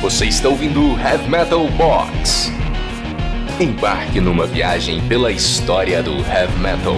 Você está ouvindo Heavy Metal Box. Embarque numa viagem pela história do Heavy Metal.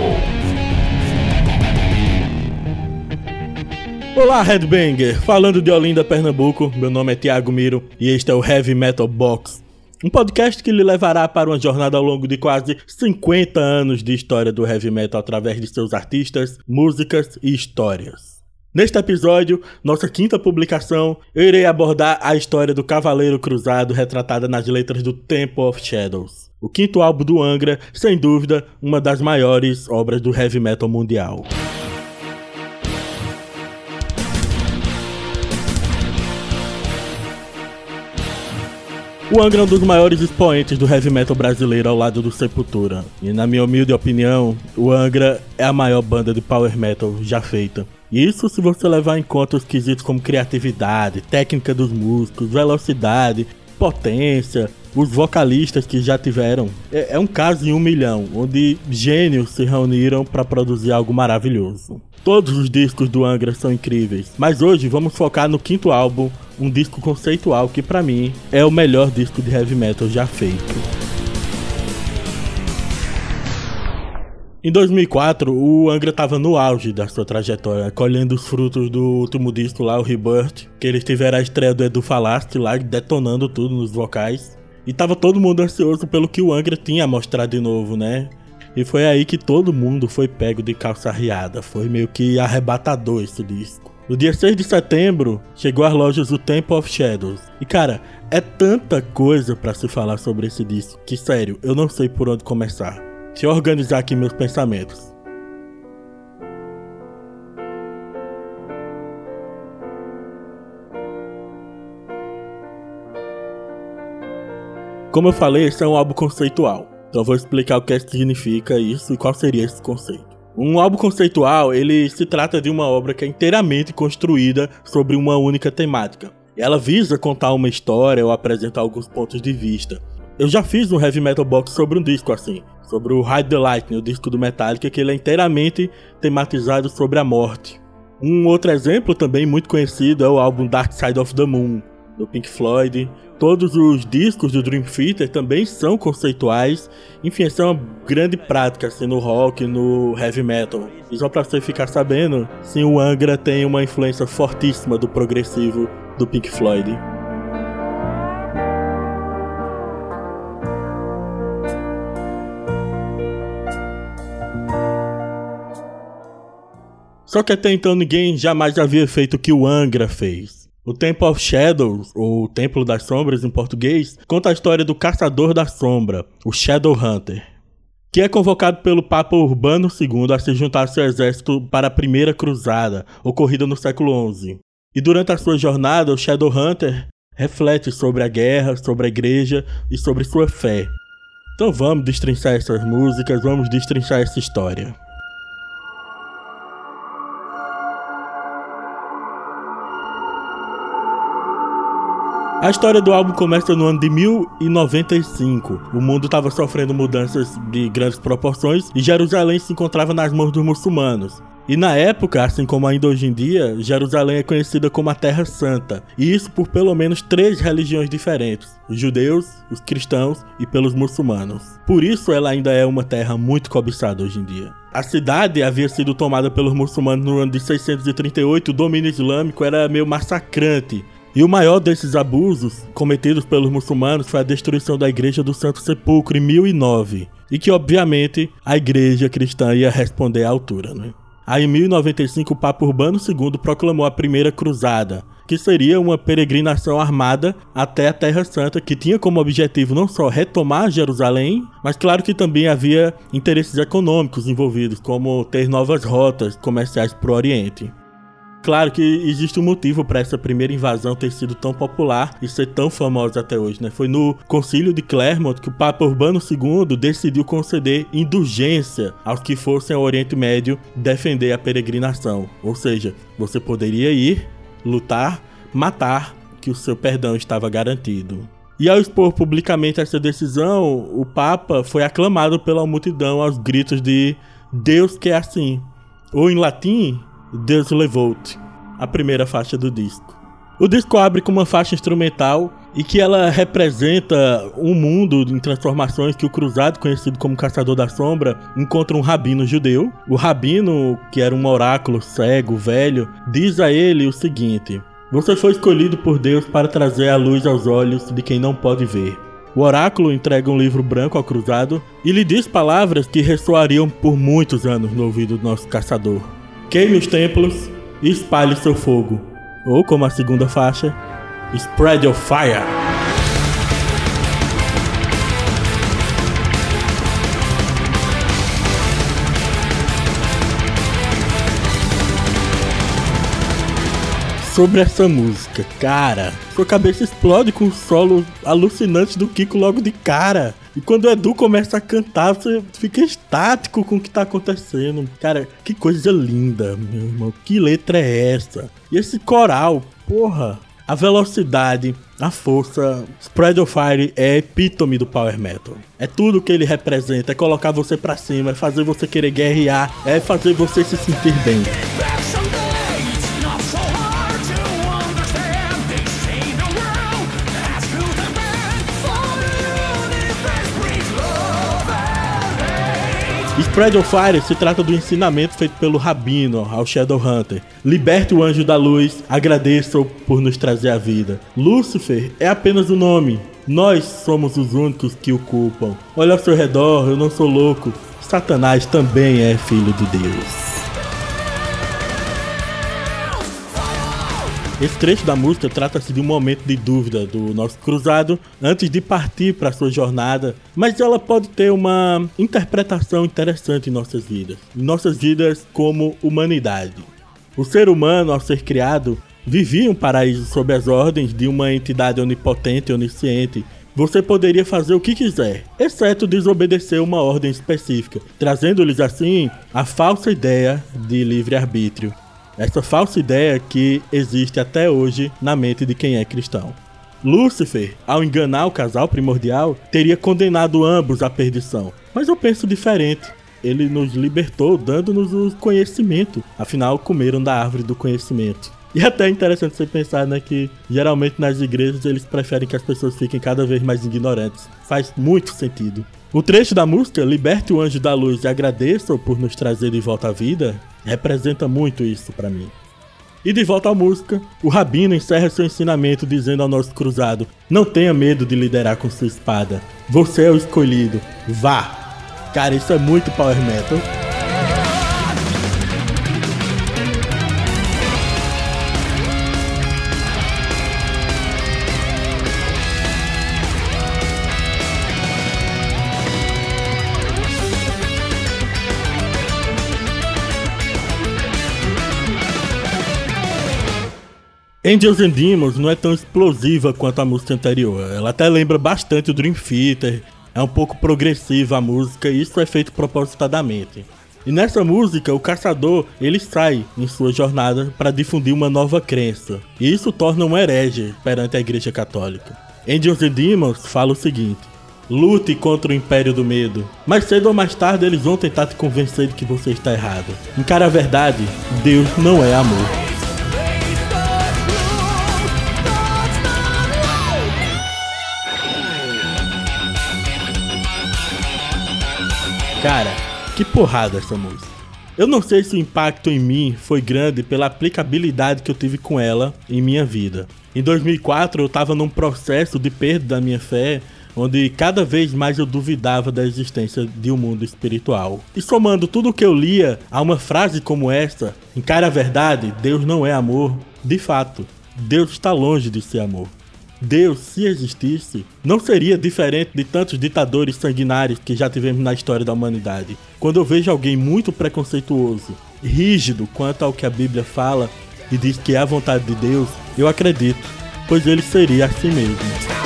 Olá, Headbanger! Falando de Olinda, Pernambuco, meu nome é Thiago Miro e este é o Heavy Metal Box. Um podcast que lhe levará para uma jornada ao longo de quase 50 anos de história do heavy metal através de seus artistas, músicas e histórias. Neste episódio, nossa quinta publicação, eu irei abordar a história do Cavaleiro Cruzado retratada nas letras do Temple of Shadows. O quinto álbum do Angra, sem dúvida, uma das maiores obras do heavy metal mundial. O Angra é um dos maiores expoentes do heavy metal brasileiro ao lado do Sepultura. E na minha humilde opinião, o Angra é a maior banda de power metal já feita. Isso se você levar em conta os quesitos como criatividade, técnica dos músicos, velocidade, potência, os vocalistas que já tiveram. É, é um caso em um milhão, onde gênios se reuniram para produzir algo maravilhoso. Todos os discos do Angra são incríveis, mas hoje vamos focar no quinto álbum, um disco conceitual que para mim é o melhor disco de heavy metal já feito. Em 2004, o Angra estava no auge da sua trajetória, colhendo os frutos do último disco lá, o Rebirth, que eles tiveram a estreia do Edu Falaschi lá, detonando tudo nos vocais. E tava todo mundo ansioso pelo que o Angra tinha a mostrar de novo, né? E foi aí que todo mundo foi pego de calça riada. Foi meio que arrebatador esse disco. No dia 6 de setembro, chegou às lojas o Temple of Shadows. E cara, é tanta coisa para se falar sobre esse disco que, sério, eu não sei por onde começar. Deixa eu organizar aqui meus pensamentos. Como eu falei, esse é um álbum conceitual. Então eu vou explicar o que, é que significa isso e qual seria esse conceito. Um álbum conceitual, ele se trata de uma obra que é inteiramente construída sobre uma única temática. Ela visa contar uma história ou apresentar alguns pontos de vista. Eu já fiz um Heavy Metal Box sobre um disco assim sobre o Ride the Lightning, o disco do Metallica, que ele é inteiramente tematizado sobre a morte. Um outro exemplo também muito conhecido é o álbum Dark Side of the Moon, do Pink Floyd. Todos os discos do Dream Theater também são conceituais. Enfim, essa é uma grande prática assim, no rock, no heavy metal. E só pra você ficar sabendo, sim, o Angra tem uma influência fortíssima do progressivo do Pink Floyd. Só que até então ninguém jamais havia feito o que o Angra fez. O Temple of Shadows, ou Templo das Sombras em português, conta a história do Caçador da Sombra, o Shadow Hunter, que é convocado pelo Papa Urbano II a se juntar ao seu exército para a Primeira Cruzada, ocorrida no século XI. E durante a sua jornada, o Shadow Hunter reflete sobre a guerra, sobre a igreja e sobre sua fé. Então vamos destrinchar essas músicas, vamos destrinchar essa história. A história do álbum começa no ano de 1095. O mundo estava sofrendo mudanças de grandes proporções e Jerusalém se encontrava nas mãos dos muçulmanos. E na época, assim como ainda hoje em dia, Jerusalém é conhecida como a Terra Santa, e isso por pelo menos três religiões diferentes: os judeus, os cristãos e pelos muçulmanos. Por isso ela ainda é uma terra muito cobiçada hoje em dia. A cidade havia sido tomada pelos muçulmanos no ano de 638, o domínio islâmico era meio massacrante, e o maior desses abusos cometidos pelos muçulmanos foi a destruição da Igreja do Santo Sepulcro em 1009, e que obviamente a Igreja cristã ia responder à altura. Né? Aí em 1095 o Papa Urbano II proclamou a Primeira Cruzada, que seria uma peregrinação armada até a Terra Santa, que tinha como objetivo não só retomar Jerusalém, mas claro que também havia interesses econômicos envolvidos, como ter novas rotas comerciais para o Oriente. Claro que existe um motivo para essa primeira invasão ter sido tão popular e ser tão famosa até hoje, né? Foi no Concílio de Clermont que o Papa Urbano II decidiu conceder indulgência aos que fossem ao Oriente Médio defender a peregrinação. Ou seja, você poderia ir, lutar, matar, que o seu perdão estava garantido. E ao expor publicamente essa decisão, o Papa foi aclamado pela multidão aos gritos de Deus que é assim. Ou em latim, Deus Levolt, a primeira faixa do disco. O disco abre com uma faixa instrumental e que ela representa um mundo em transformações que o cruzado, conhecido como Caçador da Sombra, encontra um rabino judeu. O rabino, que era um oráculo cego, velho, diz a ele o seguinte: Você foi escolhido por Deus para trazer a luz aos olhos de quem não pode ver. O oráculo entrega um livro branco ao cruzado e lhe diz palavras que ressoariam por muitos anos no ouvido do nosso caçador. Queime os templos e espalhe seu fogo. Ou, como a segunda faixa, Spread Your Fire. Sobre essa música, cara, sua cabeça explode com o solo alucinante do Kiko logo de cara. E quando o Edu começa a cantar, você fica estático com o que tá acontecendo. Cara, que coisa linda, meu irmão. Que letra é essa? E esse coral, porra, a velocidade, a força. Spread of Fire é epítome do Power Metal. É tudo que ele representa, é colocar você pra cima, é fazer você querer guerrear, é fazer você se sentir bem. Spread of Fire se trata do ensinamento feito pelo Rabino ao Shadowhunter. Liberte o anjo da luz, agradeça-o por nos trazer a vida. Lúcifer é apenas o um nome. Nós somos os únicos que o culpam. Olha ao seu redor, eu não sou louco. Satanás também é filho de Deus. Esse trecho da música trata-se de um momento de dúvida do nosso cruzado antes de partir para sua jornada, mas ela pode ter uma interpretação interessante em nossas vidas, em nossas vidas como humanidade. O ser humano, ao ser criado, vivia um paraíso sob as ordens de uma entidade onipotente e onisciente você poderia fazer o que quiser, exceto desobedecer uma ordem específica, trazendo-lhes assim a falsa ideia de livre-arbítrio essa falsa ideia que existe até hoje na mente de quem é cristão. Lúcifer, ao enganar o casal primordial, teria condenado ambos à perdição. Mas eu penso diferente. Ele nos libertou, dando-nos o conhecimento. Afinal, comeram da árvore do conhecimento. E até é interessante você pensar, né, que geralmente nas igrejas eles preferem que as pessoas fiquem cada vez mais ignorantes. Faz muito sentido. O trecho da música Liberte o Anjo da Luz e agradeça por nos trazer de volta à vida representa muito isso para mim. E de volta à música, o Rabino encerra seu ensinamento dizendo ao nosso cruzado: Não tenha medo de liderar com sua espada. Você é o escolhido. Vá! Cara, isso é muito power metal. Angels and Demons não é tão explosiva quanto a música anterior. Ela até lembra bastante o Dream Theater. É um pouco progressiva a música e isso é feito propositadamente. E nessa música, o caçador ele sai em sua jornada para difundir uma nova crença. E isso torna um herege perante a Igreja Católica. Angels and Demons fala o seguinte: Lute contra o império do medo. Mais cedo ou mais tarde eles vão tentar te convencer de que você está errado. Encara a verdade: Deus não é amor. Cara, que porrada essa música. Eu não sei se o impacto em mim foi grande pela aplicabilidade que eu tive com ela em minha vida. Em 2004 eu estava num processo de perda da minha fé, onde cada vez mais eu duvidava da existência de um mundo espiritual. E somando tudo o que eu lia a uma frase como esta, encara a verdade, Deus não é amor, de fato, Deus está longe de ser amor. Deus, se existisse, não seria diferente de tantos ditadores sanguinários que já tivemos na história da humanidade. Quando eu vejo alguém muito preconceituoso, rígido quanto ao que a Bíblia fala e diz que é a vontade de Deus, eu acredito, pois ele seria assim mesmo.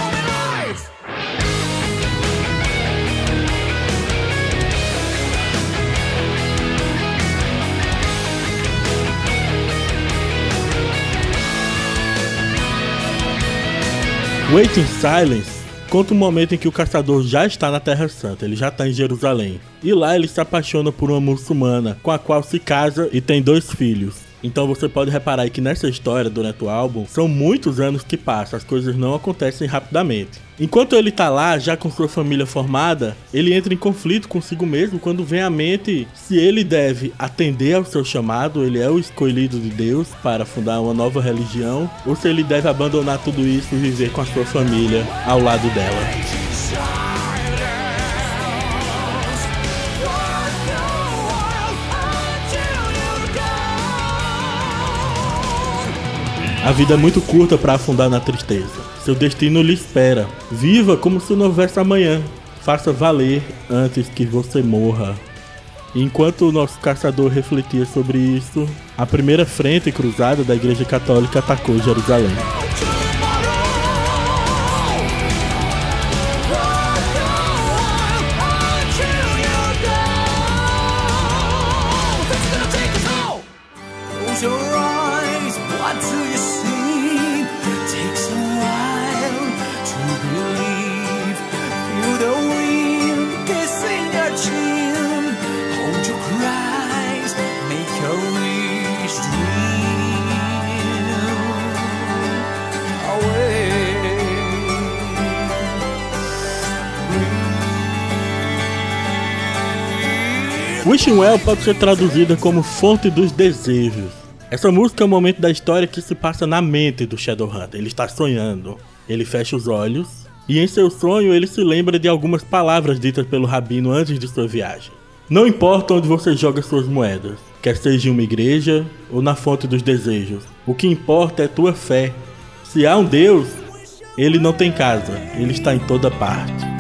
Waiting Silence conta um momento em que o caçador já está na Terra Santa, ele já está em Jerusalém. E lá ele se apaixona por uma muçulmana, com a qual se casa e tem dois filhos. Então você pode reparar que nessa história, durante o álbum, são muitos anos que passam, as coisas não acontecem rapidamente. Enquanto ele tá lá, já com sua família formada, ele entra em conflito consigo mesmo quando vem à mente se ele deve atender ao seu chamado, ele é o escolhido de Deus para fundar uma nova religião, ou se ele deve abandonar tudo isso e viver com a sua família ao lado dela. A vida é muito curta para afundar na tristeza. Seu destino lhe espera. Viva como se não houvesse amanhã. Faça valer antes que você morra. Enquanto o nosso caçador refletia sobre isso, a primeira frente cruzada da Igreja Católica atacou Jerusalém. Wishing Well pode ser traduzida como fonte dos desejos. Essa música é o momento da história que se passa na mente do Shadowhunter. Ele está sonhando. Ele fecha os olhos e em seu sonho ele se lembra de algumas palavras ditas pelo rabino antes de sua viagem. Não importa onde você joga suas moedas, quer seja em uma igreja ou na fonte dos desejos. O que importa é tua fé. Se há um Deus, ele não tem casa, ele está em toda parte.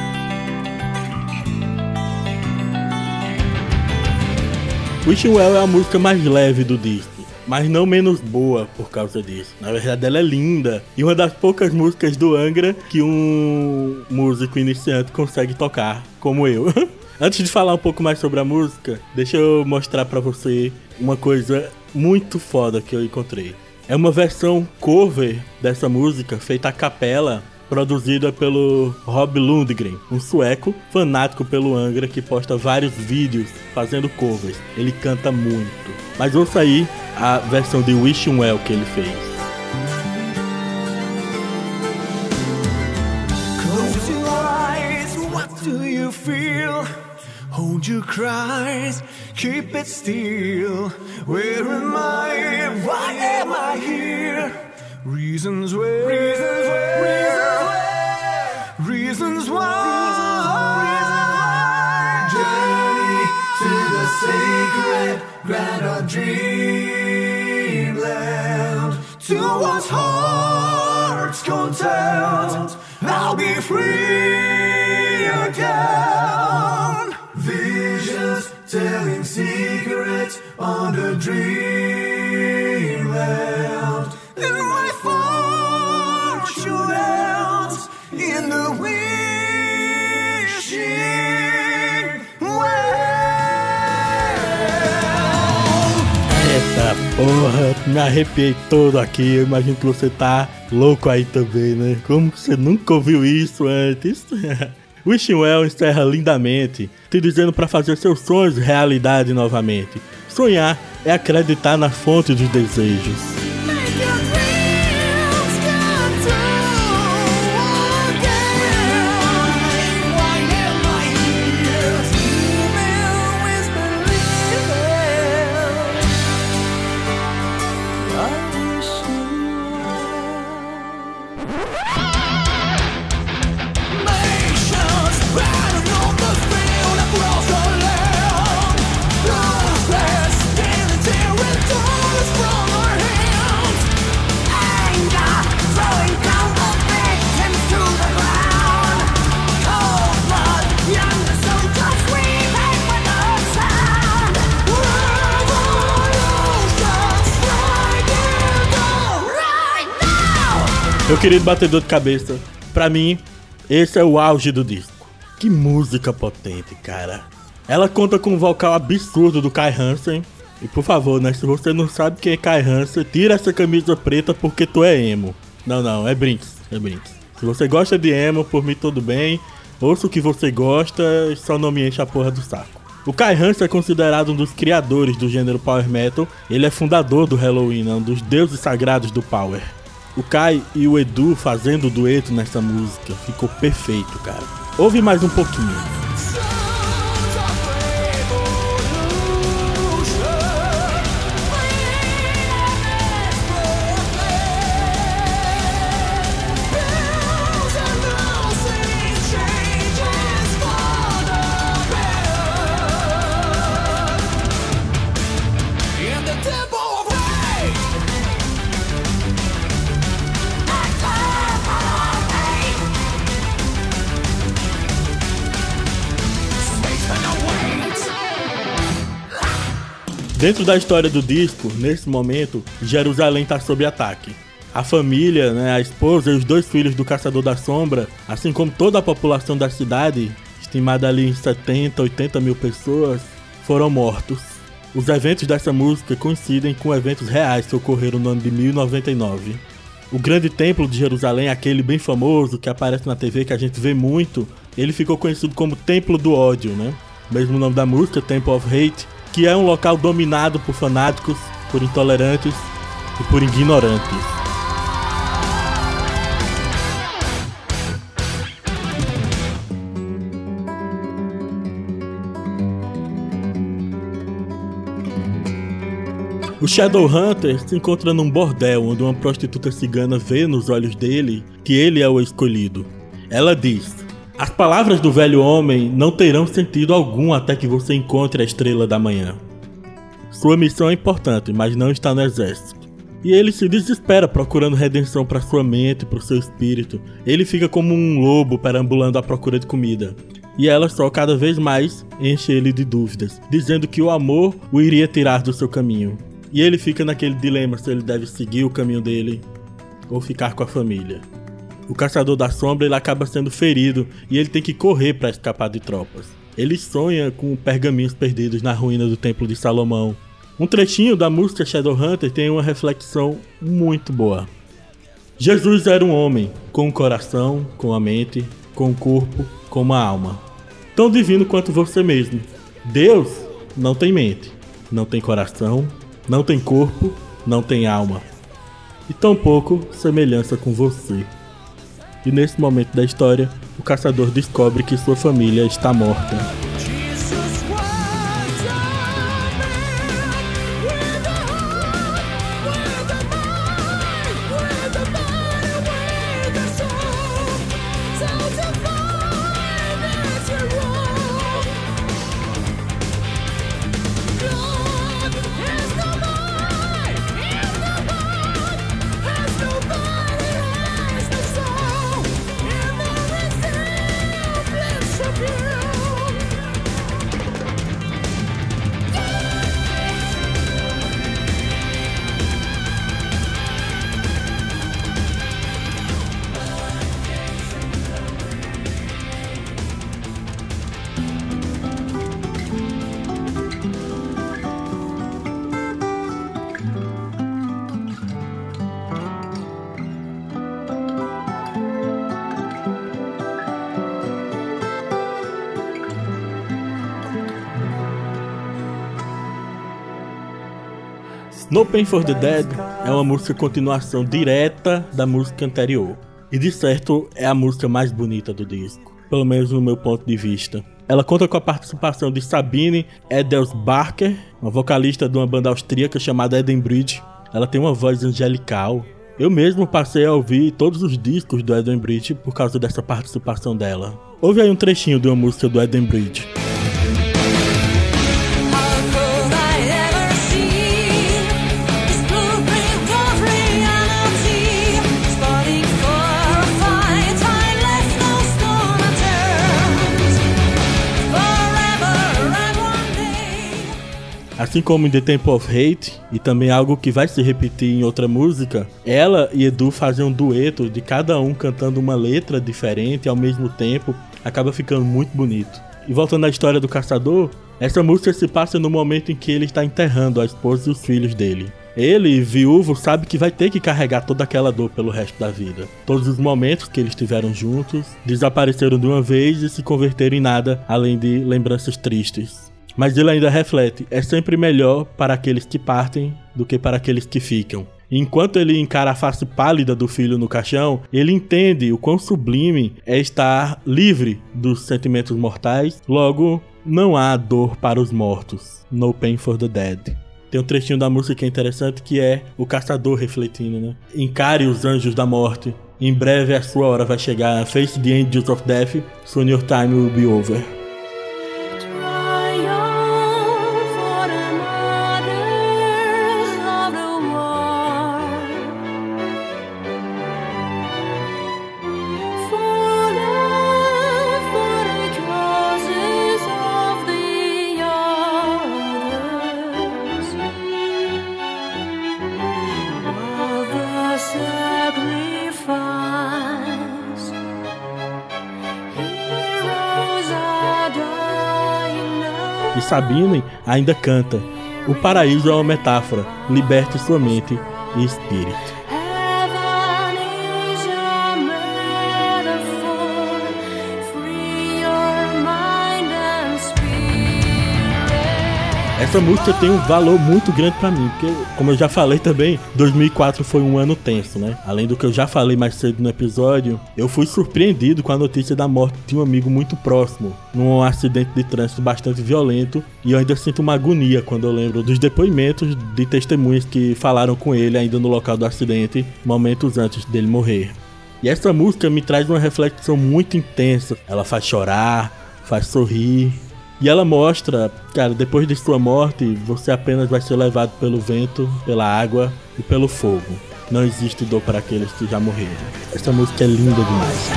Wishing Well é a música mais leve do disco, mas não menos boa por causa disso. Na verdade, ela é linda e uma das poucas músicas do Angra que um músico iniciante consegue tocar, como eu. Antes de falar um pouco mais sobre a música, deixa eu mostrar para você uma coisa muito foda que eu encontrei. É uma versão cover dessa música feita a capela produzida pelo Rob Lundgren, um sueco fanático pelo Angra que posta vários vídeos fazendo covers. Ele canta muito. Mas ouça aí a versão de Wishing Well que ele fez. Close your eyes, what do you feel? Hold your cries, keep it still. Where am I? Why am I here? Reasons where, reasons where, reasons why, journey to the sacred grand of dreamland. Towards heart's content, I'll be free again. Visions telling secrets on the dreamland. Porra, me arrepiei todo aqui. Eu imagino que você tá louco aí também, né? Como você nunca ouviu isso antes? Wishing Well encerra lindamente, te dizendo para fazer seus sonhos realidade novamente. Sonhar é acreditar na fonte dos desejos. Meu querido batedor de cabeça, pra mim, esse é o auge do disco. Que música potente, cara. Ela conta com um vocal absurdo do Kai Hansen. E por favor, né, se você não sabe quem é Kai Hansen, tira essa camisa preta porque tu é emo. Não, não, é Brinks, é Brinks. Se você gosta de emo, por mim tudo bem. Ouça o que você gosta e só não me enche a porra do saco. O Kai Hansen é considerado um dos criadores do gênero Power Metal. Ele é fundador do Halloween, um dos deuses sagrados do Power. O Kai e o Edu fazendo dueto nessa música ficou perfeito, cara. Ouve mais um pouquinho. Dentro da história do disco, nesse momento, Jerusalém está sob ataque. A família, né, a esposa e os dois filhos do Caçador da Sombra, assim como toda a população da cidade, estimada ali em 70, 80 mil pessoas, foram mortos. Os eventos dessa música coincidem com eventos reais que ocorreram no ano de 1099. O grande templo de Jerusalém, aquele bem famoso que aparece na TV que a gente vê muito, ele ficou conhecido como Templo do Ódio, né? Mesmo nome da música, Temple of Hate, que é um local dominado por fanáticos, por intolerantes e por ignorantes. O Shadowhunter se encontra num bordel onde uma prostituta cigana vê nos olhos dele que ele é o escolhido. Ela diz: as palavras do velho homem não terão sentido algum até que você encontre a estrela da manhã. Sua missão é importante, mas não está no exército. E ele se desespera procurando redenção para sua mente para o seu espírito. Ele fica como um lobo perambulando à procura de comida. E ela só cada vez mais enche ele de dúvidas, dizendo que o amor o iria tirar do seu caminho. E ele fica naquele dilema se ele deve seguir o caminho dele ou ficar com a família. O caçador da sombra ele acaba sendo ferido e ele tem que correr para escapar de tropas. Ele sonha com pergaminhos perdidos na ruína do Templo de Salomão. Um trechinho da música Shadowhunter tem uma reflexão muito boa. Jesus era um homem, com um coração, com a mente, com um corpo, com uma alma. Tão divino quanto você mesmo. Deus não tem mente, não tem coração, não tem corpo, não tem alma. E tampouco semelhança com você. E nesse momento da história, o caçador descobre que sua família está morta. No Pain for the Dead é uma música continuação direta da música anterior. E de certo é a música mais bonita do disco, pelo menos no meu ponto de vista. Ela conta com a participação de Sabine Edels Barker, uma vocalista de uma banda austríaca chamada Eden Bridge. Ela tem uma voz angelical. Eu mesmo passei a ouvir todos os discos do Eden Bridge por causa dessa participação dela. Ouve aí um trechinho de uma música do Eden Assim como em The Temple of Hate, e também algo que vai se repetir em outra música, ela e Edu fazem um dueto de cada um cantando uma letra diferente ao mesmo tempo, acaba ficando muito bonito. E voltando à história do caçador, essa música se passa no momento em que ele está enterrando a esposa e os filhos dele. Ele, viúvo, sabe que vai ter que carregar toda aquela dor pelo resto da vida. Todos os momentos que eles estiveram juntos desapareceram de uma vez e se converteram em nada além de lembranças tristes. Mas ele ainda reflete: é sempre melhor para aqueles que partem do que para aqueles que ficam. Enquanto ele encara a face pálida do filho no caixão, ele entende o quão sublime é estar livre dos sentimentos mortais, logo, não há dor para os mortos. No pain for the dead. Tem um trechinho da música que é interessante que é o caçador refletindo, né? Encare os anjos da morte. Em breve a sua hora vai chegar. Face the angels of death. Soon your time will be over. E Sabine ainda canta: O paraíso é uma metáfora, liberte sua mente e espírito. Essa música tem um valor muito grande para mim, porque, como eu já falei também, 2004 foi um ano tenso, né? Além do que eu já falei mais cedo no episódio, eu fui surpreendido com a notícia da morte de um amigo muito próximo, num acidente de trânsito bastante violento, e eu ainda sinto uma agonia quando eu lembro dos depoimentos de testemunhas que falaram com ele ainda no local do acidente, momentos antes dele morrer. E essa música me traz uma reflexão muito intensa. Ela faz chorar, faz sorrir, e ela mostra, cara, depois de sua morte, você apenas vai ser levado pelo vento, pela água e pelo fogo. Não existe dor para aqueles que já morreram. Essa música é linda demais.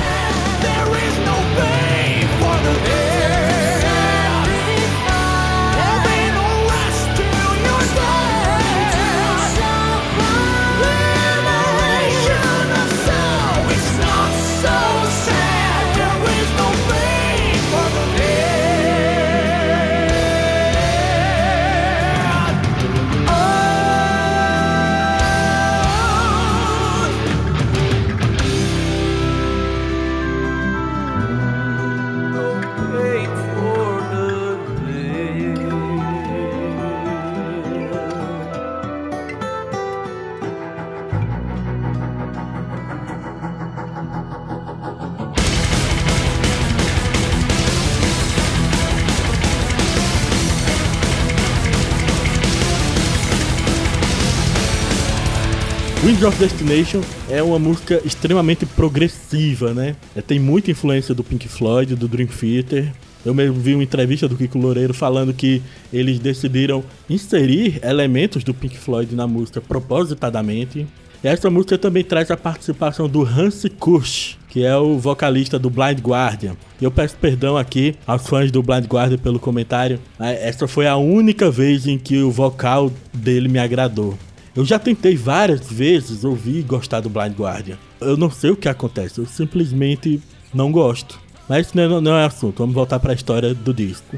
Winds of Destination é uma música extremamente progressiva, né? É, tem muita influência do Pink Floyd, do Dream Theater. Eu mesmo vi uma entrevista do Kiko Loureiro falando que eles decidiram inserir elementos do Pink Floyd na música propositadamente. Essa música também traz a participação do Hans Kusch, que é o vocalista do Blind Guardian. E eu peço perdão aqui aos fãs do Blind Guardian pelo comentário. Essa foi a única vez em que o vocal dele me agradou. Eu já tentei várias vezes ouvir e gostar do Blind Guardian. Eu não sei o que acontece, eu simplesmente não gosto. Mas não é, não é assunto, vamos voltar para a história do disco.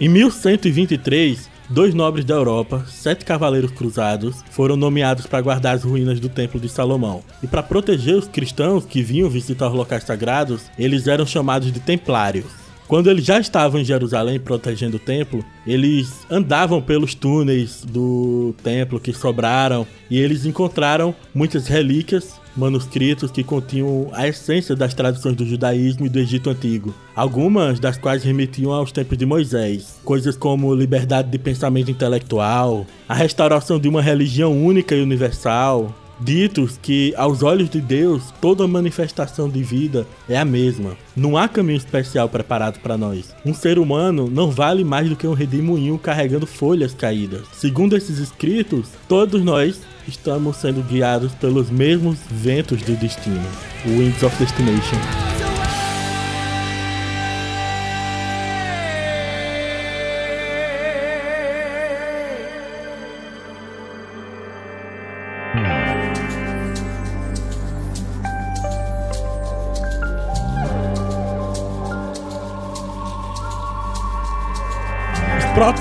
Em 1123, dois nobres da Europa, sete cavaleiros cruzados, foram nomeados para guardar as ruínas do Templo de Salomão. E para proteger os cristãos que vinham visitar os locais sagrados, eles eram chamados de templários. Quando eles já estavam em Jerusalém protegendo o templo, eles andavam pelos túneis do templo que sobraram e eles encontraram muitas relíquias, manuscritos que continham a essência das tradições do judaísmo e do Egito Antigo. Algumas das quais remetiam aos tempos de Moisés, coisas como liberdade de pensamento intelectual, a restauração de uma religião única e universal, ditos que, aos olhos de Deus, toda manifestação de vida é a mesma. Não há caminho especial preparado para nós. Um ser humano não vale mais do que um redemoinho carregando folhas caídas. Segundo esses escritos, todos nós estamos sendo guiados pelos mesmos ventos do destino. Winds of Destination.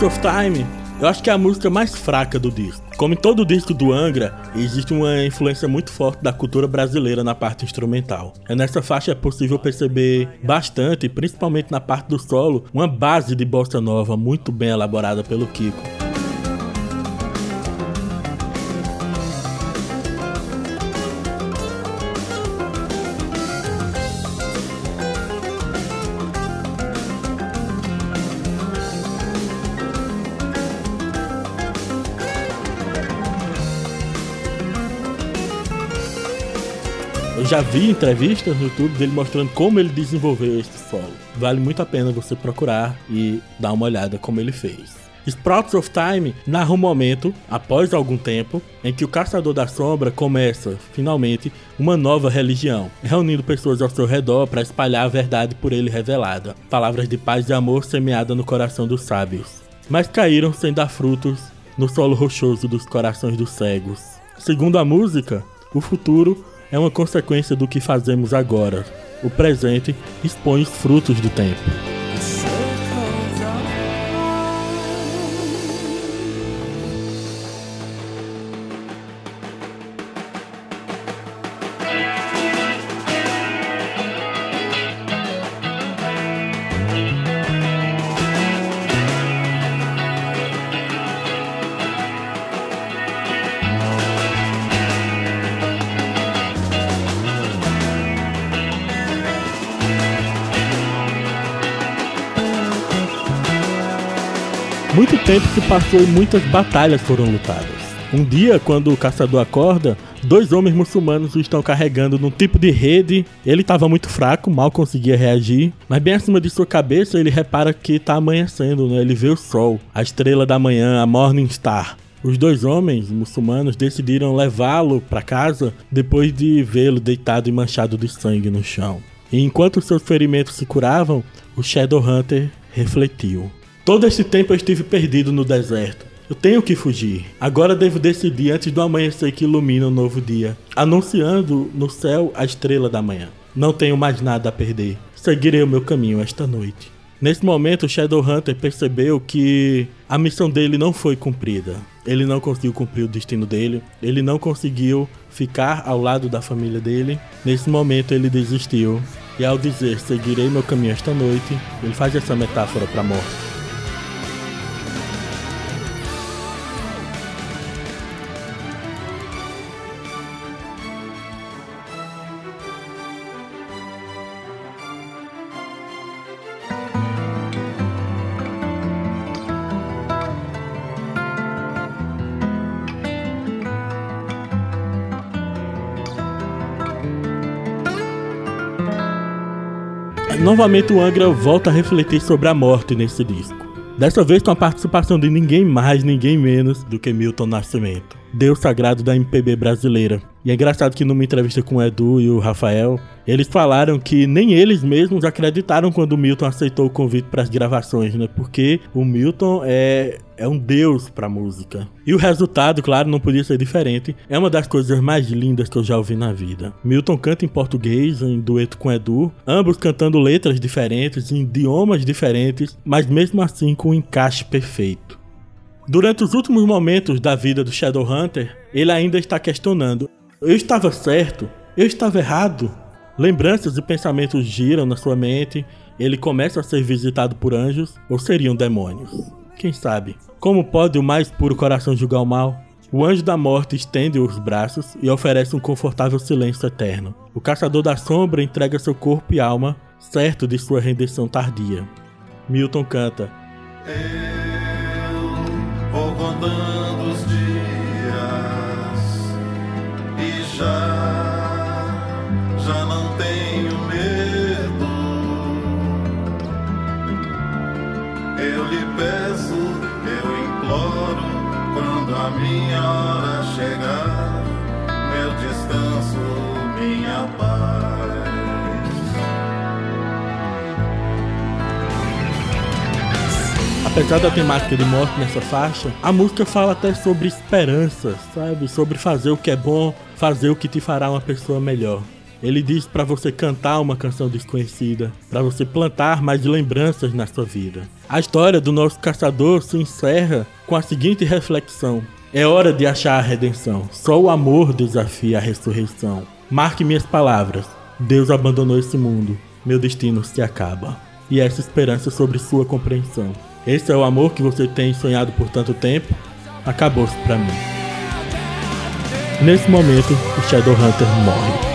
Product of Time, eu acho que é a música mais fraca do disco. Como em todo disco do Angra, existe uma influência muito forte da cultura brasileira na parte instrumental. É nessa faixa é possível perceber bastante, principalmente na parte do solo, uma base de bossa nova muito bem elaborada pelo Kiko. Já vi entrevistas no YouTube dele mostrando como ele desenvolveu esse solo. Vale muito a pena você procurar e dar uma olhada como ele fez. Sprouts of Time narra um momento, após algum tempo, em que o Caçador da Sombra começa, finalmente, uma nova religião, reunindo pessoas ao seu redor para espalhar a verdade por ele revelada. Palavras de paz e amor semeada no coração dos sábios. Mas caíram sem dar frutos no solo rochoso dos corações dos cegos. Segundo a música, o futuro é uma consequência do que fazemos agora. O presente expõe os frutos do tempo. Tempo se passou e muitas batalhas foram lutadas. Um dia, quando o caçador acorda, dois homens muçulmanos o estão carregando num tipo de rede. Ele estava muito fraco, mal conseguia reagir, mas bem acima de sua cabeça ele repara que está amanhecendo, né? Ele vê o sol, a estrela da manhã, a Morning Star. Os dois homens muçulmanos decidiram levá-lo para casa depois de vê-lo deitado e manchado de sangue no chão. E enquanto seus ferimentos se curavam, o Shadowhunter refletiu. Todo esse tempo eu estive perdido no deserto. Eu tenho que fugir. Agora devo decidir antes do amanhecer que ilumina o novo dia, anunciando no céu a estrela da manhã. Não tenho mais nada a perder. Seguirei o meu caminho esta noite. Nesse momento, Shadowhunter percebeu que a missão dele não foi cumprida. Ele não conseguiu cumprir o destino dele, ele não conseguiu ficar ao lado da família dele. Nesse momento, ele desistiu. E ao dizer seguirei meu caminho esta noite, ele faz essa metáfora para a morte. Novamente o Angra volta a refletir sobre a morte nesse disco. Dessa vez com a participação de ninguém mais, ninguém menos do que Milton Nascimento, Deus sagrado da MPB brasileira. E é engraçado que numa entrevista com o Edu e o Rafael, eles falaram que nem eles mesmos acreditaram quando o Milton aceitou o convite para as gravações, né? Porque o Milton é, é um deus para música. E o resultado, claro, não podia ser diferente. É uma das coisas mais lindas que eu já ouvi na vida. Milton canta em português, em dueto com Edu, ambos cantando letras diferentes, em idiomas diferentes, mas mesmo assim com um encaixe perfeito. Durante os últimos momentos da vida do Shadowhunter, ele ainda está questionando: eu estava certo? Eu estava errado? Lembranças e pensamentos giram na sua mente, ele começa a ser visitado por anjos ou seriam demônios? Quem sabe? Como pode o mais puro coração julgar o mal? O anjo da morte estende os braços e oferece um confortável silêncio eterno. O caçador da sombra entrega seu corpo e alma, certo de sua rendição tardia. Milton canta. Eu contando os dias e já, Apesar da temática de morte nessa faixa, a música fala até sobre esperança, sabe? Sobre fazer o que é bom, fazer o que te fará uma pessoa melhor. Ele diz para você cantar uma canção desconhecida, para você plantar mais lembranças na sua vida. A história do nosso caçador se encerra com a seguinte reflexão: É hora de achar a redenção. Só o amor desafia a ressurreição. Marque minhas palavras. Deus abandonou esse mundo. Meu destino se acaba. E essa esperança sobre sua compreensão. Esse é o amor que você tem sonhado por tanto tempo? Acabou-se para mim. Nesse momento, o Shadowhunter morre.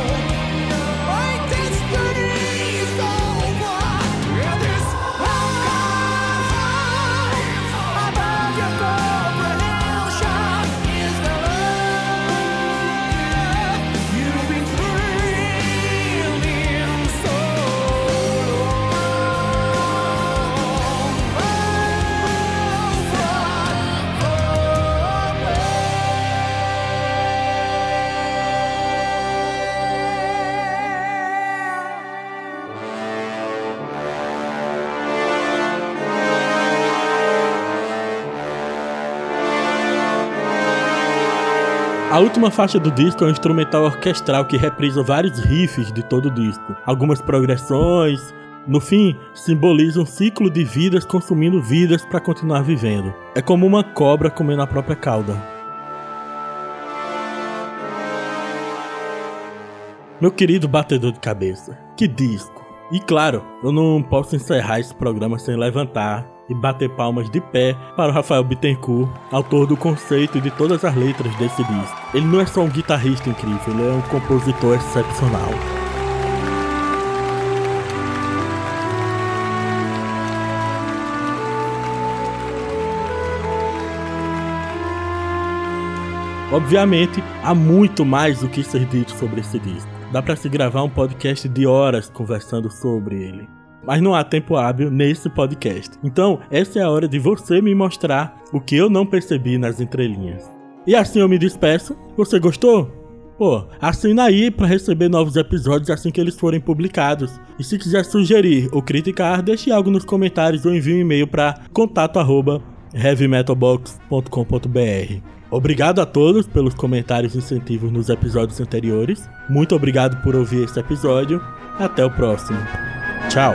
A última faixa do disco é um instrumental orquestral que reprisa vários riffs de todo o disco, algumas progressões. No fim, simboliza um ciclo de vidas consumindo vidas para continuar vivendo. É como uma cobra comendo a própria cauda. Meu querido batedor de cabeça, que disco! E claro, eu não posso encerrar esse programa sem levantar e bater palmas de pé para o Rafael Bittencourt, autor do conceito e de todas as letras desse disco. Ele não é só um guitarrista incrível, ele é um compositor excepcional. Obviamente, há muito mais do que ser dito sobre esse disco. Dá para se gravar um podcast de horas conversando sobre ele mas não há tempo hábil nesse podcast. Então, essa é a hora de você me mostrar o que eu não percebi nas entrelinhas. E assim eu me despeço. Você gostou? Pô, assina aí para receber novos episódios assim que eles forem publicados. E se quiser sugerir ou criticar, deixe algo nos comentários ou envie um e-mail para contato@heavymetalbox.com.br. Obrigado a todos pelos comentários e incentivos nos episódios anteriores. Muito obrigado por ouvir este episódio. Até o próximo. Chao.